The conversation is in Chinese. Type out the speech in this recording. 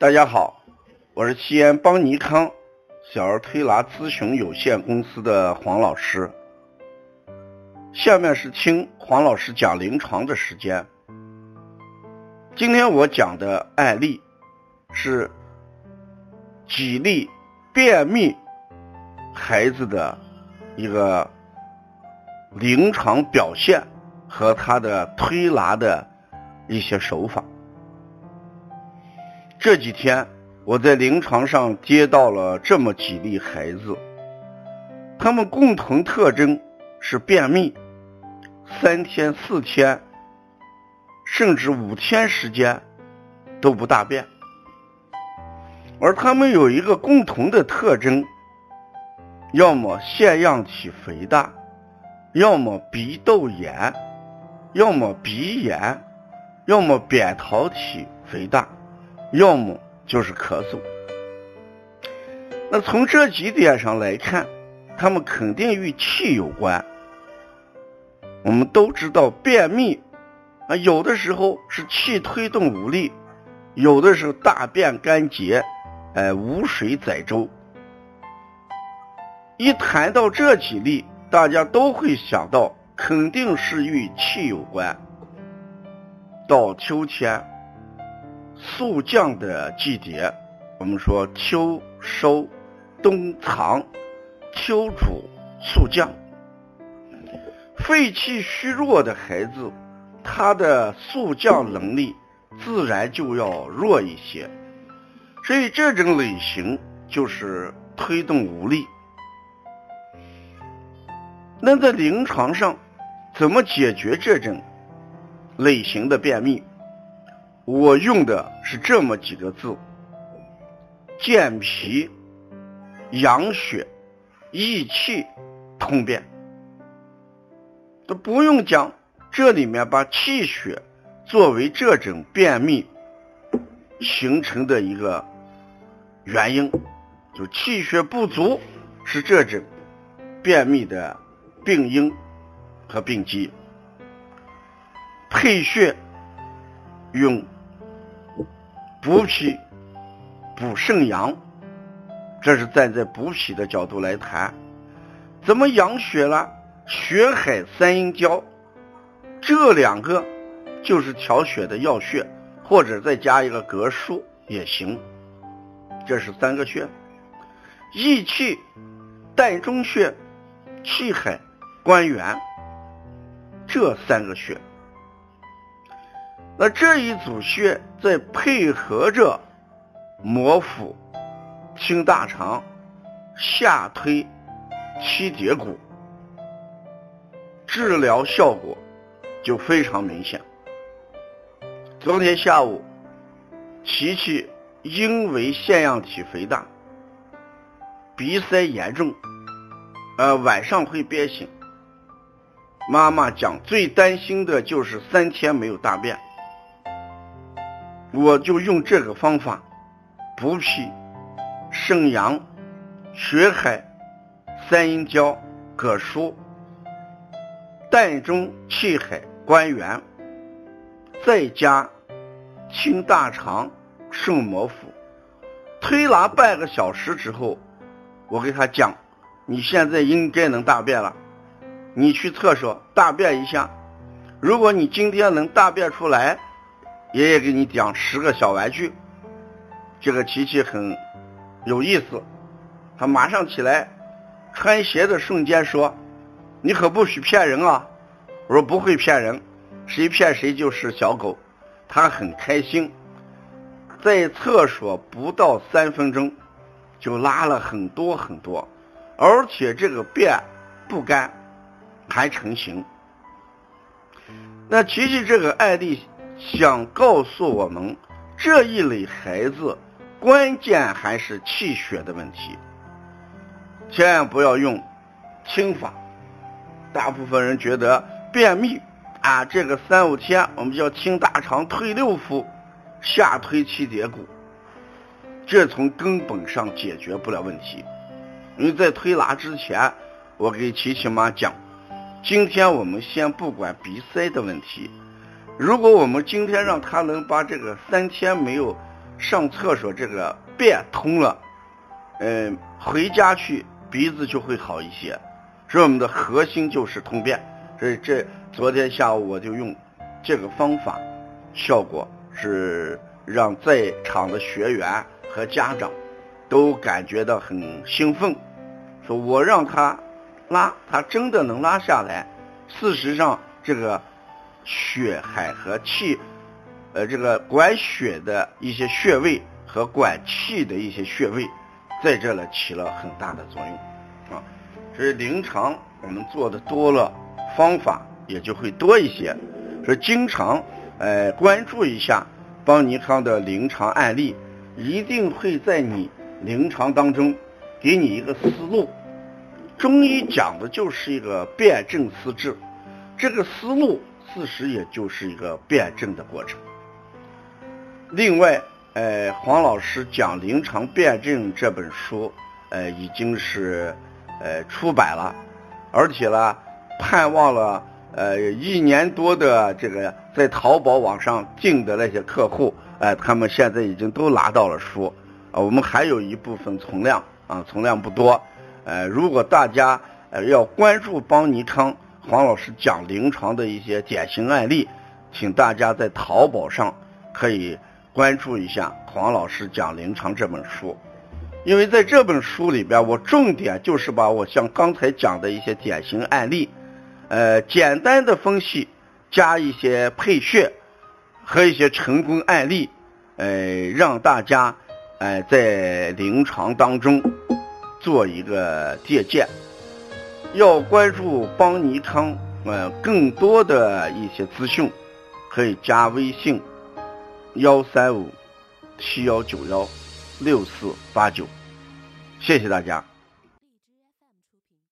大家好，我是西安邦尼康小儿推拿咨询有限公司的黄老师。下面是听黄老师讲临床的时间。今天我讲的案例是几例便秘孩子的一个临床表现和他的推拿的一些手法。这几天我在临床上接到了这么几例孩子，他们共同特征是便秘，三天、四天，甚至五天时间都不大便，而他们有一个共同的特征，要么腺样体肥大，要么鼻窦炎，要么鼻炎，要么扁桃体肥大。要么就是咳嗽，那从这几点上来看，他们肯定与气有关。我们都知道便秘啊，有的时候是气推动无力，有的时候大便干结，哎，无水载舟。一谈到这几例，大家都会想到，肯定是与气有关。到秋天。速降的季节，我们说秋收冬藏，秋主速降。肺气虚弱的孩子，他的速降能力自然就要弱一些，所以这种类型就是推动无力。那在临床上怎么解决这种类型的便秘？我用的是这么几个字：健脾、养血、益气、通便。都不用讲，这里面把气血作为这种便秘形成的一个原因，就气血不足是这种便秘的病因和病机。配穴用。补脾、补肾阳，这是站在补脾的角度来谈。怎么养血呢？血海三阴交，这两个就是调血的要穴，或者再加一个膈腧也行。这是三个穴。益气，膻中穴、气海、关元，这三个穴。那这一组穴再配合着摩腹、清大肠、下推七节骨，治疗效果就非常明显。昨天下午，琪琪因为腺样体肥大，鼻塞严重，呃，晚上会憋醒。妈妈讲最担心的就是三天没有大便。我就用这个方法补脾、肾阳、血海、三阴交、膈腧、膻中、气海、关元，再加清大肠、顺摩腹，推拿半个小时之后，我给他讲，你现在应该能大便了，你去厕所大便一下，如果你今天能大便出来。爷爷给你讲十个小玩具，这个琪琪很有意思，他马上起来，穿鞋的瞬间说：“你可不许骗人啊！”我说：“不会骗人，谁骗谁就是小狗。”他很开心，在厕所不到三分钟就拉了很多很多，而且这个便不干，还成型。那琪琪这个案例。想告诉我们，这一类孩子关键还是气血的问题，千万不要用清法。大部分人觉得便秘啊，这个三五天我们叫清大肠、推六腑、下推七节骨，这从根本上解决不了问题。因为在推拿之前，我给琪琪妈讲，今天我们先不管鼻塞的问题。如果我们今天让他能把这个三天没有上厕所这个便通了，嗯，回家去鼻子就会好一些。所以我们的核心就是通便。所以这昨天下午我就用这个方法，效果是让在场的学员和家长都感觉到很兴奋。说我让他拉，他真的能拉下来。事实上，这个血海和气，呃，这个管血的一些穴位和管气的一些穴位，在这里起了很大的作用啊。所以临床我们做的多了，方法也就会多一些。所以经常呃关注一下邦尼康的临床案例，一定会在你临床当中给你一个思路。中医讲的就是一个辨证施治，这个思路事实也就是一个辩证的过程。另外，呃，黄老师讲临床辩证这本书，呃，已经是呃出版了，而且呢，盼望了呃一年多的这个在淘宝网上订的那些客户，哎，他们现在已经都拿到了书，啊，我们还有一部分存量啊，存量不多。呃，如果大家呃要关注邦尼康黄老师讲临床的一些典型案例，请大家在淘宝上可以关注一下黄老师讲临床这本书，因为在这本书里边，我重点就是把我像刚才讲的一些典型案例，呃，简单的分析，加一些配穴和一些成功案例，呃，让大家呃在临床当中。做一个借鉴，要关注邦尼康，呃，更多的一些资讯，可以加微信幺三五七幺九幺六四八九，谢谢大家。